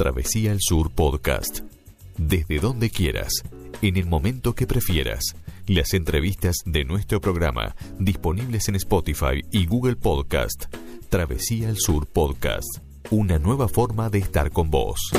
Travesía al Sur Podcast. Desde donde quieras, en el momento que prefieras. Las entrevistas de nuestro programa disponibles en Spotify y Google Podcast. Travesía al Sur Podcast. Una nueva forma de estar con vos.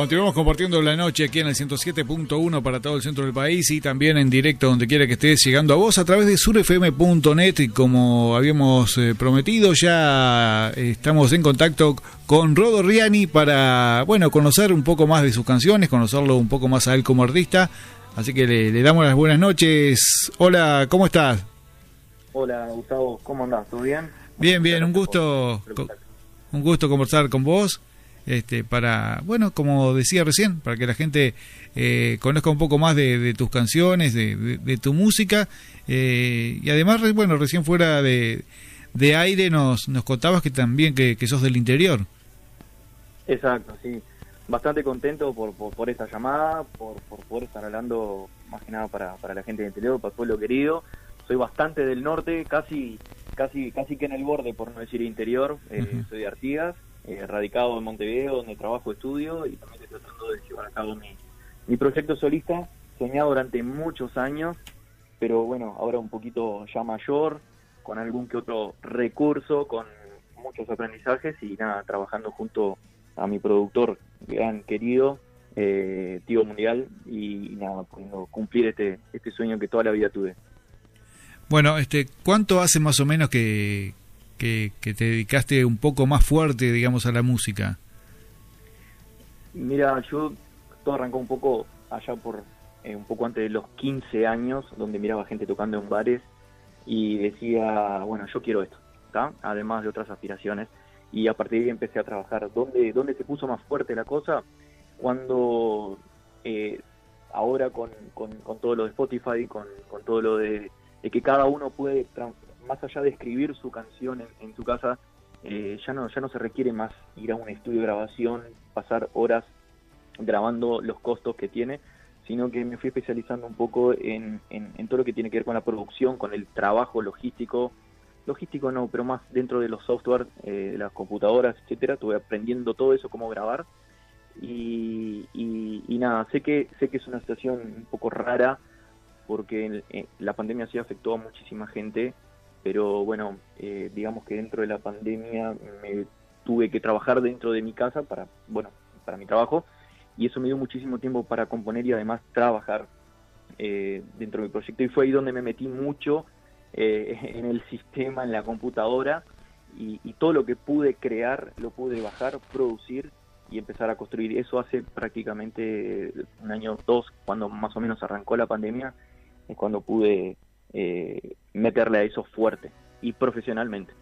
Continuamos compartiendo la noche aquí en el 107.1 para todo el centro del país y también en directo donde quiera que estés llegando a vos a través de surfm.net y como habíamos eh, prometido ya eh, estamos en contacto con Rodo Riani para bueno conocer un poco más de sus canciones, conocerlo un poco más a él como artista, así que le, le damos las buenas noches. Hola, ¿cómo estás? Hola Gustavo, ¿cómo andás? ¿Todo bien? Bien, bien, un gusto un gusto conversar con vos este para bueno como decía recién para que la gente eh, conozca un poco más de, de tus canciones de, de- de tu música eh, y además bueno recién fuera de, de aire nos nos contabas que también que, que sos del interior Exacto, sí. Bastante contento por, por, por esta llamada, por, por poder estar hablando más que nada para, para la gente de interior, para el pueblo querido. Soy bastante del norte, casi casi casi que en el borde, por no decir interior. Eh. Soy de Artigas, eh, radicado en Montevideo, donde trabajo, estudio y también estoy tratando de llevar a cabo mi, proyecto solista, soñado durante muchos años, pero bueno, ahora un poquito ya mayor, con algún que otro recurso, con muchos aprendizajes y nada, trabajando junto a mi productor gran querido, eh, tío mundial, y, nada, pudiendo cumplir este, este sueño que toda la vida tuve. bueno este cuánto hace más o menos que que, te dedicaste un poco más fuerte digamos a la música Mira, yo todo arrancó un poco allá por eh, un poco antes de los 15 años, donde miraba gente tocando en bares y decía, bueno, yo quiero esto, ¿está? Además de otras aspiraciones. Y a partir de ahí empecé a trabajar. ¿Dónde, dónde se puso más fuerte la cosa? Cuando eh, ahora con, con, todo lo de Spotify, con, con todo lo de, de que cada uno puede, más allá de escribir su canción en, su casa, eh, ya no ya no se requiere más ir a un estudio de grabación, pasar horas grabando los costos que tiene, sino que me fui especializando un poco en, en, todo lo que tiene que ver con la producción, con el trabajo logístico, logístico no, pero más dentro de los software, eh, las computadoras, etcétera, estuve aprendiendo todo eso, cómo grabar, y, nada, sé que sé que es una situación un poco rara, porque eh, la pandemia sí afectó a muchísima gente, pero bueno, eh, digamos que dentro de la pandemia me tuve que trabajar dentro de mi casa para, bueno, para mi trabajo, y eso me dio muchísimo tiempo para componer y además trabajar eh, dentro de mi proyecto, y fue ahí donde me metí mucho eh, en el sistema, en la computadora, y, y todo lo que pude crear lo pude bajar, producir y empezar a construir. Eso hace prácticamente un año o dos, cuando más o menos arrancó la pandemia, es cuando pude eh, meterle a eso fuerte y profesionalmente.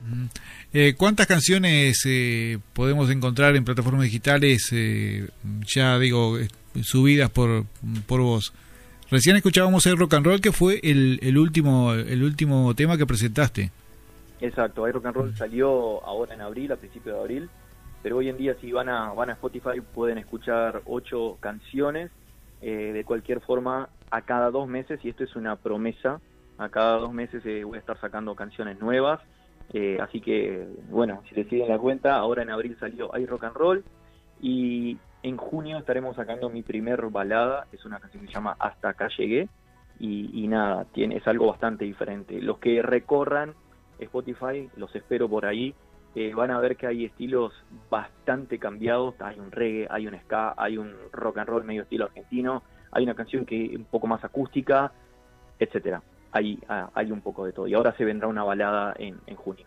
Mm. Eh, ¿Cuántas canciones eh, podemos encontrar en plataformas digitales, eh, ya digo, subidas por, por vos? Recién escuchábamos el rock and roll, que fue el, el último el último tema que presentaste. Exacto, hay rock and roll salió ahora en abril, a principios de abril, pero hoy en día si van a, van a Spotify pueden escuchar ocho canciones eh, de cualquier forma a cada dos meses y esto es una promesa, a cada dos meses eh, voy a estar sacando canciones nuevas, eh, así que bueno, si les siguen la cuenta, ahora en abril salió hay rock and roll y en junio estaremos sacando mi primer balada, es una canción que se llama Hasta acá llegué y, nada, tiene, es algo bastante diferente. Los que recorran Spotify, los espero por ahí, eh, van a ver que hay estilos bastante cambiados, hay un reggae, hay un ska, hay un rock and roll medio estilo argentino, hay una canción que es un poco más acústica, etcétera. Hay, ah, hay un poco de todo. Y ahora se vendrá una balada en, en junio.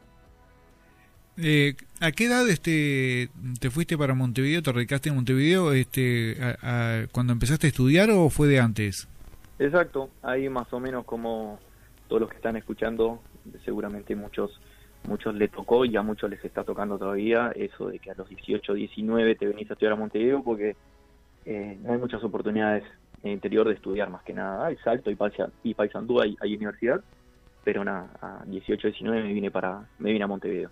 Eh, ¿A qué edad este te fuiste para Montevideo, te radicaste en Montevideo este, a- a- cuando empezaste a estudiar o fue de antes? Exacto, ahí más o menos como todos los que están escuchando, seguramente muchos muchos le tocó y a muchos les está tocando todavía eso de que a los 18, 19 te venís a estudiar a Montevideo porque eh, no hay muchas oportunidades en el interior de estudiar más que nada. Hay Salto y, Paisa, y Paysandú, hay, hay universidad, pero nada, a 18, 19 me vine, para, me vine a Montevideo.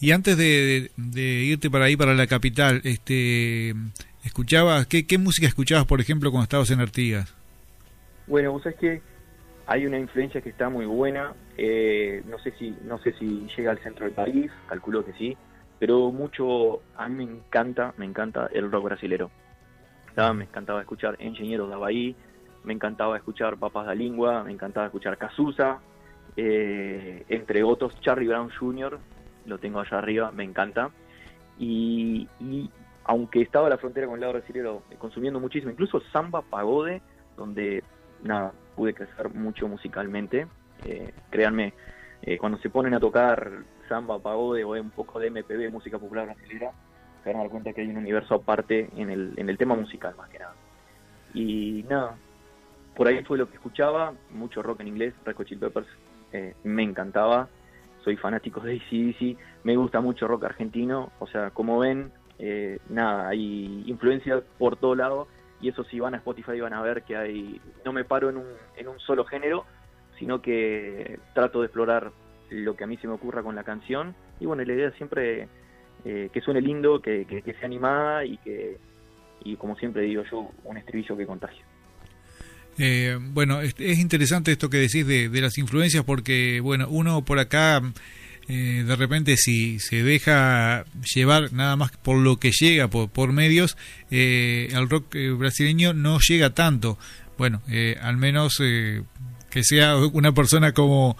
Y antes de, de, irte para ahí, para la capital, este, ¿escuchabas, qué, qué música escuchabas, por ejemplo, cuando estabas en Artigas? Bueno, vos sabés que hay una influencia que está muy buena, eh, no sé si no sé si llega al centro del país, calculo que sí, pero mucho, a mí me encanta, me encanta el rock brasilero. Me encantaba escuchar Ingenieros de Abahí, me encantaba escuchar Papas da Lingua, me encantaba escuchar Cazuza, eh, entre otros Charlie Brown Jr., lo tengo allá arriba, me encanta. Y, aunque estaba a la frontera con el lado brasileño consumiendo muchísimo, incluso samba pagode, donde nada, pude crecer mucho musicalmente. Eh, créanme, eh, cuando se ponen a tocar samba, pagode o un poco de MPB, música popular brasileña, se van a dar cuenta que hay un universo aparte en el, en el tema musical más que nada. Y nada, por ahí fue lo que escuchaba, mucho rock en inglés, Red Hot Chili Peppers eh, me encantaba, soy fanático de ACDC, me gusta mucho rock argentino, o sea, como ven, eh, nada, hay influencia por todo lado y eso si van a Spotify van a ver que hay, no me paro en un, en un solo género, sino que trato de explorar lo que a mí se me ocurra con la canción y bueno, la idea siempre eh, que suene lindo, que, que, sea animada y que, y como siempre digo yo, un estribillo que contagie. Eh, bueno, es, interesante esto que decís de, de, las influencias porque, bueno, uno por acá eh, de repente si se deja llevar nada más por lo que llega por, por medios, al rock brasileño no llega tanto. Bueno, al menos que sea una persona como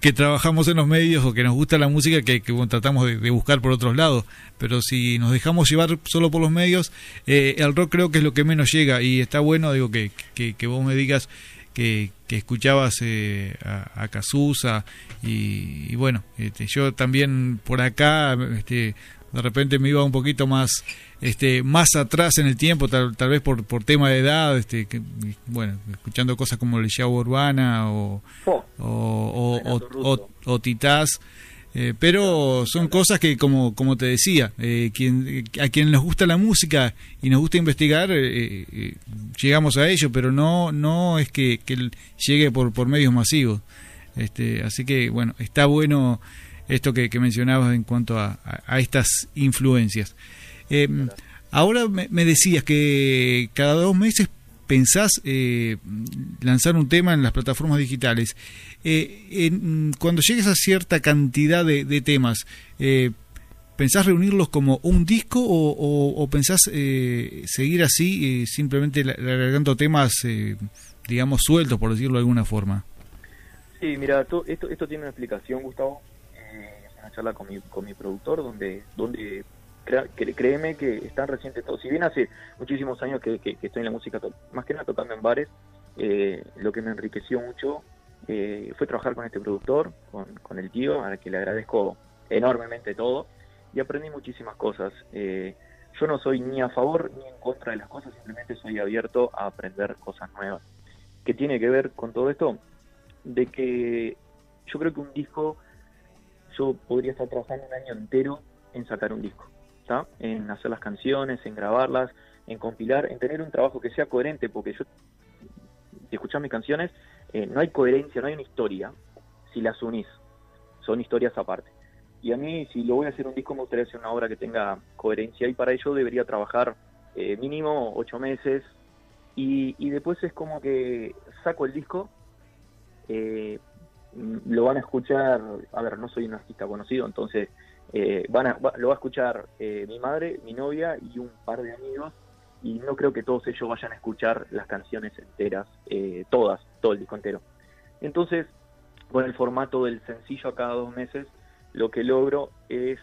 que trabajamos en los medios o que nos gusta la música que, tratamos de, buscar por otros lados. Pero si nos dejamos llevar solo por los medios, el rock creo que es lo que menos llega y está bueno, digo, que, que, que vos me digas que, que escuchabas eh, a, a Cazuza y, bueno, este, yo también por acá este, de repente me iba un poquito más este más atrás en el tiempo tal, vez por, por tema de edad este que, bueno escuchando cosas como el Urbana o, oh. o, o, o, o Titás eh, pero son cosas que, como, como te decía, eh, quien, a quien nos gusta la música y nos gusta investigar, eh, llegamos a ello, pero no, no es que, llegue por, por medios masivos. Este, así que, bueno, está bueno esto que, mencionabas en cuanto a, a, estas influencias. ahora me, decías que cada dos meses pensás lanzar un tema en las plataformas digitales eh, cuando llegues a cierta cantidad de, temas, eh, ¿pensás reunirlos como un disco o, pensás eh, seguir así, eh, simplemente agregando temas, digamos, sueltos, por decirlo de alguna forma? Sí, mira, esto, esto tiene una explicación, Gustavo. Charla con mi, con mi productor, donde, donde créeme que están recientes todo. Si bien hace muchísimos años que, estoy en la música, más que nada tocando en bares, lo que me enriqueció mucho eh, fue trabajar con este productor, con, el tío, a que le agradezco enormemente todo, y aprendí muchísimas cosas. Eh, yo no soy ni a favor ni en contra de las cosas, simplemente soy abierto a aprender cosas nuevas. ¿Qué tiene que ver con todo esto? De que yo creo que un disco, yo podría estar trabajando un año entero en sacar un disco, ¿está? En hacer las canciones, en grabarlas, en compilar, en tener un trabajo que sea coherente, porque yo, si escuchas mis canciones, eh, no hay coherencia, no hay una historia si las unís. Son historias aparte. Y a mí, si lo voy a hacer un disco, me gustaría hacer una obra que tenga coherencia y para ello debería trabajar eh, mínimo ocho meses. Y, después es como que saco el disco, eh, lo van a escuchar, a ver, no soy un artista conocido, entonces van a, lo va a escuchar mi madre, mi novia y un par de amigos y no creo que todos ellos vayan a escuchar las canciones enteras, eh, todas, todo el disco entero. Entonces, con el formato del sencillo a cada dos meses, lo que logro es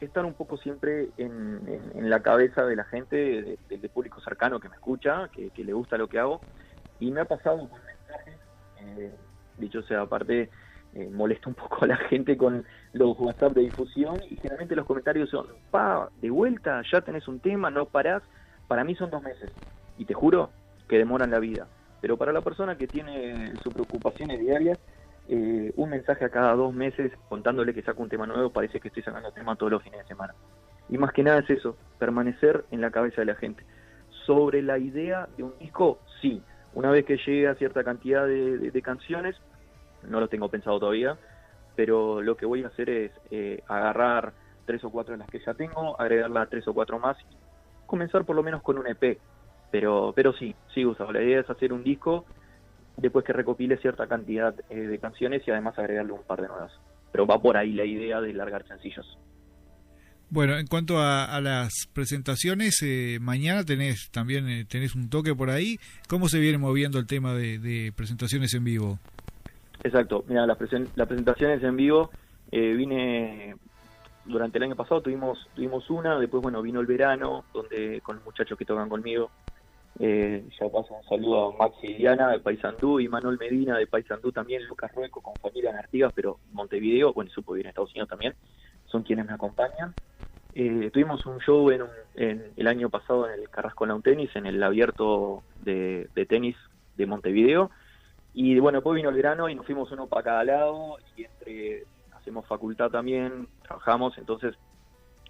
estar un poco siempre en, la cabeza de la gente, del público cercano que me escucha, que, le gusta lo que hago, y me ha pasado con mensajes, eh, dicho sea aparte, eh, molesta un poco a la gente con los WhatsApp de difusión y generalmente los comentarios son, pa, de vuelta, ya tenés un tema, no parás. Para mí son dos meses y te juro que demoran la vida. Pero para la persona que tiene sus preocupaciones diarias, eh, un mensaje a cada dos meses contándole que saco un tema nuevo, parece que estoy sacando tema todos los fines de semana. Y más que nada es eso, permanecer en la cabeza de la gente. Sobre la idea de un disco, sí. Una vez que llegue a cierta cantidad de, canciones, no lo tengo pensado todavía, pero lo que voy a hacer es eh, agarrar tres o cuatro de las que ya tengo, agregarla tres o cuatro más y comenzar por lo menos con un EP. Pero, pero sí, sí, Gustavo, la idea es hacer un disco después que recopile cierta cantidad eh, de canciones y además agregarle un par de nuevas. Pero va por ahí la idea de largar sencillos. Bueno, en cuanto a, las presentaciones, eh, mañana tenés también eh, tenés un toque por ahí. ¿Cómo se viene moviendo el tema de, presentaciones en vivo? Exacto, mira, las, presentaciones en vivo vine durante el año pasado tuvimos tuvimos una, después bueno vino el verano donde con los muchachos que tocan conmigo eh, ya paso un saludo a Maxi Diana de Paysandú y Manuel Medina de Paysandú también, Lucas Rueco con familia en Artigas, pero Montevideo, bueno, supo bien Estados Unidos también, son quienes me acompañan. Eh, tuvimos un show en, el año pasado en el Carrasco Lawn Tenis, en el abierto de, tenis de Montevideo. Y bueno, después vino el verano y nos fuimos uno para cada lado y entre hacemos facultad también, trabajamos, entonces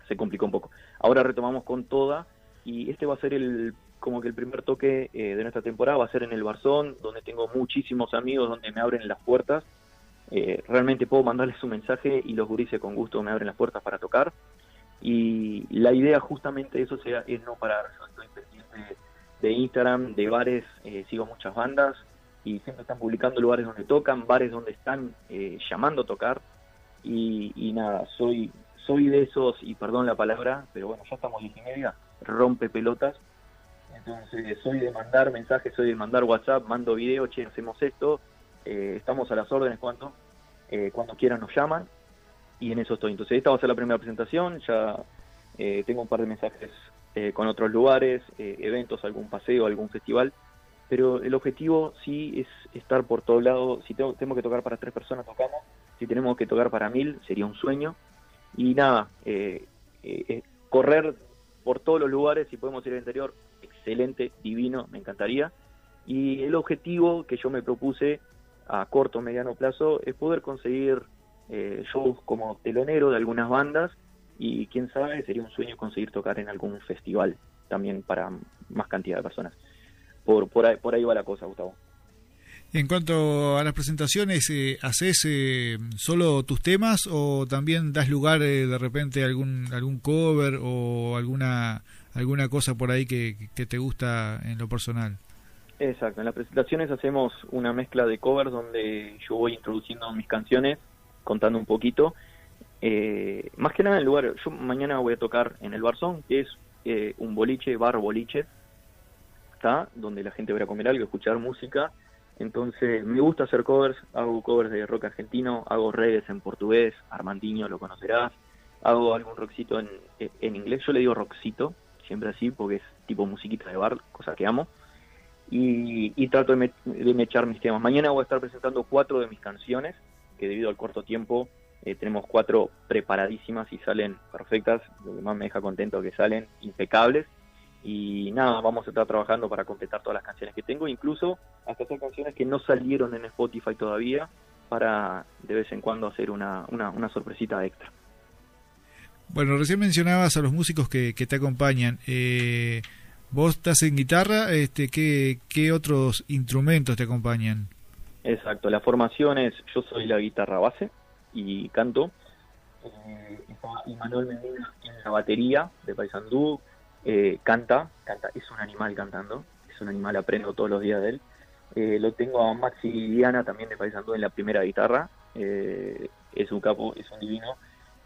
se complicó un poco. Ahora retomamos con toda y este va a ser el como que el primer toque eh, de nuestra temporada va a ser en el Barzón, donde tengo muchísimos amigos, donde me abren las puertas. Eh, realmente puedo mandarles un mensaje y los gurises con gusto me abren las puertas para tocar. Y la idea justamente de eso sea, es no parar. Yo estoy pendiente de Instagram, de bares, eh, sigo muchas bandas y siempre están publicando lugares donde tocan, bares donde están llamando a tocar. Y, nada, soy soy de esos, y perdón la palabra, pero bueno, ya estamos diez y media, rompe pelotas entonces, soy de mandar mensajes, soy de mandar WhatsApp, mando video, che, hacemos esto, eh, estamos a las órdenes cuando, eh, cuando quieran nos llaman, y en eso estoy. Entonces, esta va a ser la primera presentación, ya eh, tengo un par de mensajes con otros lugares, eventos, algún paseo, algún festival, pero el objetivo sí es estar por todo lado, si tengo, tengo que tocar para tres personas, tocamos, si tenemos que tocar para mil, sería un sueño, y nada, correr por todos los lugares, si podemos ir al interior, excelente, divino, me encantaría. Y el objetivo que yo me propuse a corto o mediano plazo es poder conseguir eh, shows como telonero de algunas bandas y quién sabe, sería un sueño conseguir tocar en algún festival también para más cantidad de personas. Por, por, ahí, por ahí va la cosa, Gustavo. En cuanto a las presentaciones, eh, ¿haces eh, solo tus temas o también das lugar eh, de repente a algún, algún cover o alguna alguna cosa por ahí que, te gusta en lo personal. Exacto, en las presentaciones hacemos una mezcla de covers donde yo voy introduciendo mis canciones, contando un poquito. Eh, más que nada en el lugar, yo mañana voy a tocar en el Barzón, que es eh, un boliche, bar boliche, está donde la gente va a comer algo, escuchar música. Entonces me gusta hacer covers, hago covers de rock argentino, hago reggae en portugués, Armandinho lo conocerás, hago algún rockcito en, en inglés, yo le digo rockcito, siempre así, porque es tipo musiquita de bar, cosa que amo. Y, trato de, me, echar mis temas. Mañana voy a estar presentando cuatro de mis canciones, que debido al corto tiempo eh, tenemos cuatro preparadísimas y salen perfectas, lo que más me deja contento que salen impecables. Y nada, vamos a estar trabajando para completar todas las canciones que tengo, incluso hasta hacer canciones que no salieron en Spotify todavía, para de vez en cuando hacer una, una, sorpresita extra. Bueno, recién mencionabas a los músicos que, te acompañan. Eh, vos estás en guitarra, este, ¿qué, ¿qué otros instrumentos te acompañan? Exacto, la formación es, yo soy la guitarra base y canto. Eh, y Manuel Medina en la batería de Paysandú, eh, canta, canta, es un animal cantando, es un animal, aprendo todos los días de él. Eh, lo tengo a Maxi Diana también de Paysandú en la primera guitarra, es un capo, es un divino.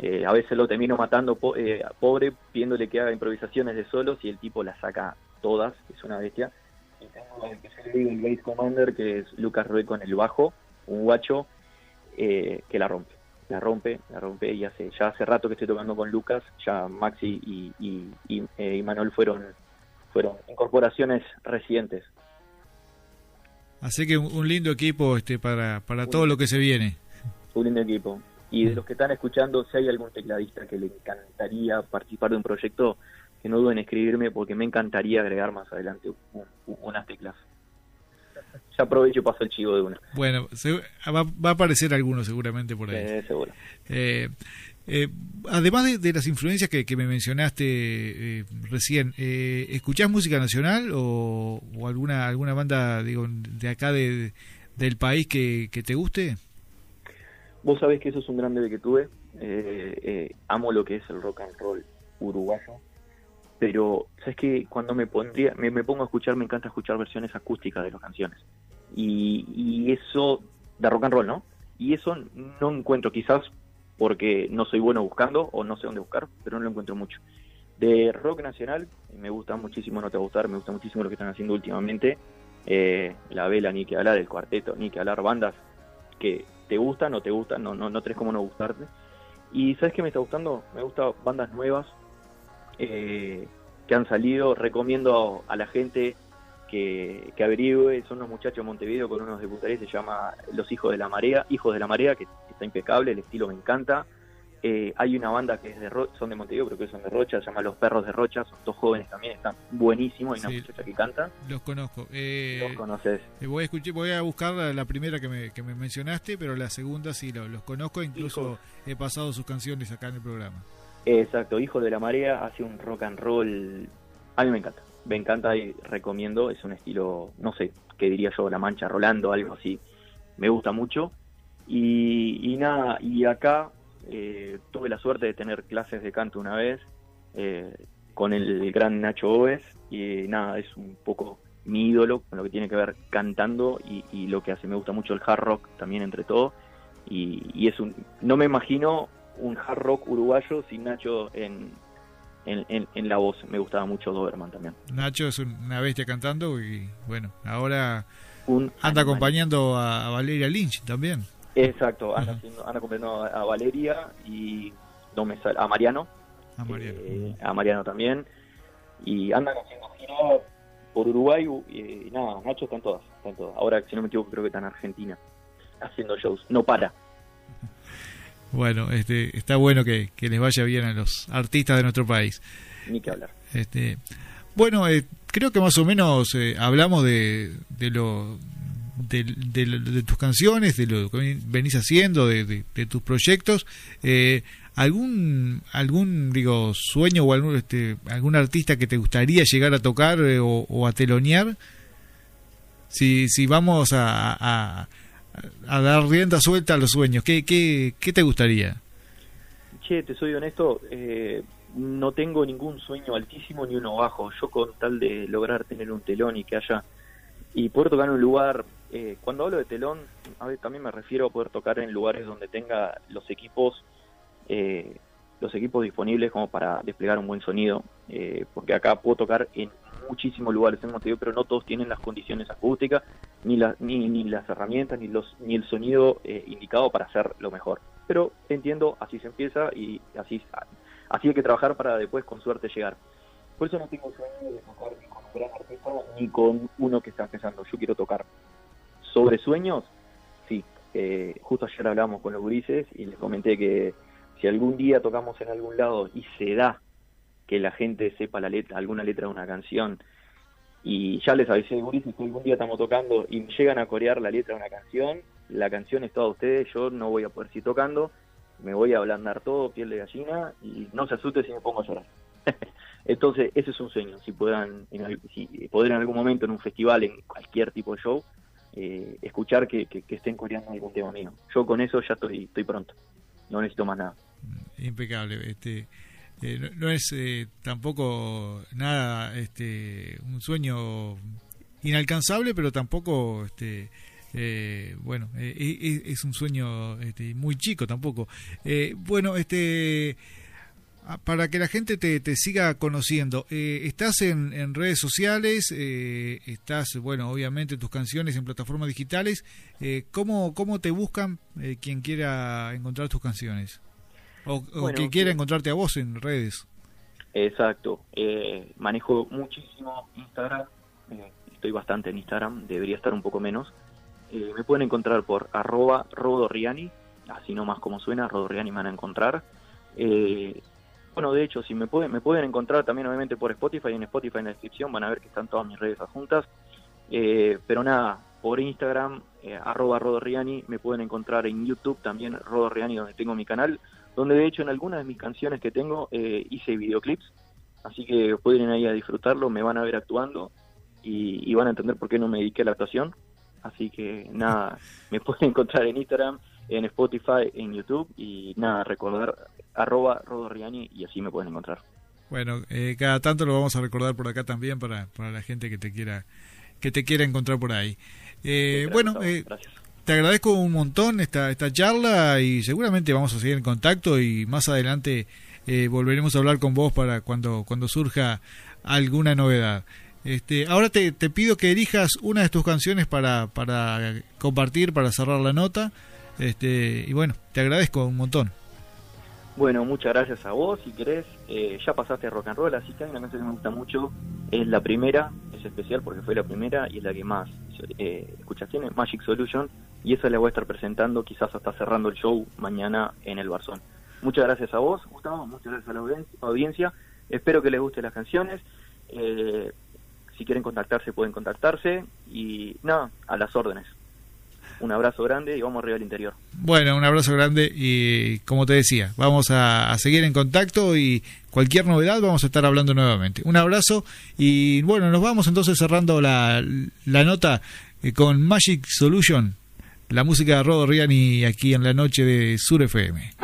Eh, a veces lo termino matando eh, pobre, pidiéndole que haga improvisaciones de solos y el tipo las saca todas, es una bestia. Y tengo el que yo le digo el bass commander, que es Lucas Rue con el bajo, un guacho eh, que la rompe, la rompe, la rompe y hace, ya hace rato que estoy tocando con Lucas, ya Maxi y, y, y, Manuel fueron, fueron incorporaciones recientes. Así que un lindo equipo este para, para todo lo que se viene. Un lindo equipo. Y de los que están escuchando, si hay algún tecladista que le encantaría participar de un proyecto, que no duden en escribirme porque me encantaría agregar más adelante unas teclas. ya aprovecho y paso el chivo de una. Bueno, se- va, va a aparecer alguno seguramente por ahí. Eh, seguro. Eh, eh, además de, de las influencias que, que me mencionaste eh, recién, eh, ¿escuchás música nacional o, o alguna alguna banda digo de acá de, del país que, que te guste? Vos sabés que eso es un gran debe que tuve. Eh, eh, amo lo que es el rock and roll uruguayo. Pero, ¿sabes que Cuando me, pondría, me, me pongo a escuchar, me encanta escuchar versiones acústicas de las canciones. Y, y eso, de rock and roll, ¿no? Y eso no encuentro, quizás porque no soy bueno buscando o no sé dónde buscar, pero no lo encuentro mucho. De rock nacional, me gusta muchísimo, no te va a gustar, me gusta muchísimo lo que están haciendo últimamente. Eh, la vela, ni que hablar, el cuarteto, ni que hablar, bandas que te gustan o te gustan, no, no, no tenés cómo no gustarte. Y ¿sabes qué me está gustando? Me gustan bandas nuevas eh, que han salido. Recomiendo a la gente que, que averigüe. Son unos muchachos de Montevideo con unos debutares, se llama Los Hijos de la Marea, Hijos de la Marea, que está impecable, el estilo me encanta. Eh, hay una banda que es de Ro- son de Montevideo, pero que son de Rocha, se llama Los Perros de Rocha, son dos jóvenes también, están buenísimos, hay una Sí. muchacha que canta, Los conozco. Eh, los conoces. eh, voy, a escuchar, voy a buscar la, la primera que me, que me mencionaste, pero la segunda sí lo- los conozco, incluso he pasado sus canciones acá en el programa. Exacto, Hijo de la Marea hace un rock and roll. A mí me encanta, me encanta y recomiendo. Es un estilo, no sé, qué diría yo, La Mancha Rolando, algo así. Me gusta mucho. Y, y nada, y acá eh, tuve la suerte de tener clases de canto una vez eh, con el gran Nacho Oves. Y nada, es un poco mi ídolo con lo que tiene que ver cantando y, y lo que hace. Me gusta mucho el hard rock también, entre todo. Y, y es un. No me imagino un hard rock uruguayo sin Nacho en, en, en- en la voz. Me gustaba mucho Doberman también. Nacho es una bestia cantando y bueno, ahora Un anda animal. acompañando a, a Valeria Lynch también. Exacto, haciendo- anda acompañando a, Valeria y no me sale, a Mariano. A Mariano. eh, a Mariano también. Y andan haciendo gira por Uruguay y nada, Nacho está en todas, está en todas. Ahora, si no me equivoco, creo que está en Argentina haciendo shows. No para. Bueno, este, está bueno que, que les vaya bien a los artistas de nuestro país. Ni que hablar. Este, bueno, eh, creo que más o menos eh, hablamos de, de lo de, de de tus canciones, de lo que venís haciendo, de, de- de tus proyectos. Eh, ¿Algún, algún digo, sueño o algún, este, algún artista que te gustaría llegar a tocar eh, o, o a telonear? Si, si vamos a, a, a dar rienda suelta a los sueños, ¿qué, qué, qué te gustaría? Che, te soy honesto, eh, no tengo ningún sueño altísimo ni uno bajo. Yo con tal de lograr tener un telón y que haya y poder tocar en un lugar, eh, cuando hablo de telón, a ver, también me refiero a poder tocar en lugares donde tenga los equipos, eh, los equipos disponibles como para desplegar un buen sonido, eh, porque acá puedo tocar en muchísimos lugares en Montevideo, pero no todos tienen las condiciones acústicas, ni, la- ni, ni las herramientas, ni, los, ni el sonido eh, indicado para hacer lo mejor. Pero entiendo, así se empieza y así, así hay que trabajar para después con suerte llegar. Por eso no tengo sueño de tocar ni con un gran artista ni con uno que está empezando. Yo quiero tocar. Sobre sueños, sí. Eh, justo ayer hablamos con los gurises y les comenté que si algún día tocamos en algún lado y se da que la gente sepa la letra, alguna letra de una canción, y ya les avisé, gurises, que algún día estamos tocando y llegan a corear la letra de una canción, la canción es toda de ustedes, yo no voy a poder seguir tocando, me voy a ablandar todo, piel de gallina, y no se asuste si me pongo a llorar. Entonces, ese es un sueño, si puedan, en, si poder en algún momento en un festival, en cualquier tipo de show, eh, escuchar que, estén coreando algún tema mío. Yo con eso ya estoy, estoy pronto, no necesito más nada. impecable. Este, eh, no, no es eh, tampoco nada, este, un sueño inalcanzable, pero tampoco, este, eh, bueno, eh, es, es un sueño este, muy chico tampoco. Eh, bueno, este, para que la gente te, te siga conociendo, eh, estás en, en redes sociales, eh, estás, bueno, obviamente tus canciones en plataformas digitales. Eh, ¿cómo, ¿Cómo te buscan quien quiera encontrar tus canciones? O, o Bueno, quien quiera encontrarte a vos en redes. Exacto. Manejo muchísimo Instagram. estoy bastante en Instagram. Debería estar un poco menos. Me pueden encontrar por arroba rodorriani. Así nomás como suena, rodorriani me van a encontrar. Eh, bueno, de hecho, si me pueden, me pueden encontrar también obviamente por Spotify. En Spotify en la descripción van a ver que están todas mis redes adjuntas. Eh, pero nada, por Instagram, eh, arroba Rodorriani, me pueden encontrar en YouTube también, Rodorriani, donde tengo mi canal, donde de hecho en algunas de mis canciones que tengo eh, hice videoclips, así que pueden ir ahí a disfrutarlo, me van a ver actuando y, y van a entender por qué no me dediqué a la actuación. Así que nada, me pueden encontrar en Instagram, en Spotify, en YouTube y nada, recordar arroba Rodorriani y así me pueden encontrar. Bueno, eh, cada tanto lo vamos a recordar por acá también para, para la gente que te quiera que te quiera encontrar por ahí. Eh, bueno, eh, te agradezco un montón esta, esta charla y seguramente vamos a seguir en contacto y más adelante eh, volveremos a hablar con vos para cuando, cuando surja alguna novedad. Este, ahora te, te pido que elijas una de tus canciones para, para compartir, para cerrar la nota. Este, y bueno, te agradezco un montón. Bueno, muchas gracias a vos. Si querés, eh, ya pasaste rock and roll, así que hay una canción que me gusta mucho. Es la primera, es especial porque fue la primera y es la que más eh, escuchas tiene, Magic Solution. Y esa la voy a estar presentando, quizás hasta cerrando el show mañana en el Barzón. Muchas gracias a vos, Gustavo. Muchas gracias a la audien- audiencia. Espero que les gusten las canciones. Eh, si quieren contactarse, pueden contactarse. Y nada, a las órdenes. Un abrazo grande y vamos arriba al interior. Bueno, un abrazo grande y como te decía, vamos a, seguir en contacto y cualquier novedad vamos a estar hablando nuevamente. Un abrazo y bueno, nos vamos entonces cerrando la, la nota eh, con Magic Solution, la música de Rodo Riani aquí en la noche de Sur FM.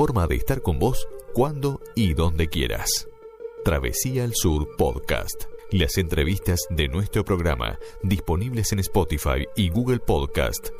Forma de estar con vos cuando y donde quieras. Travesía al Sur Podcast. Las entrevistas de nuestro programa disponibles en Spotify y Google Podcast.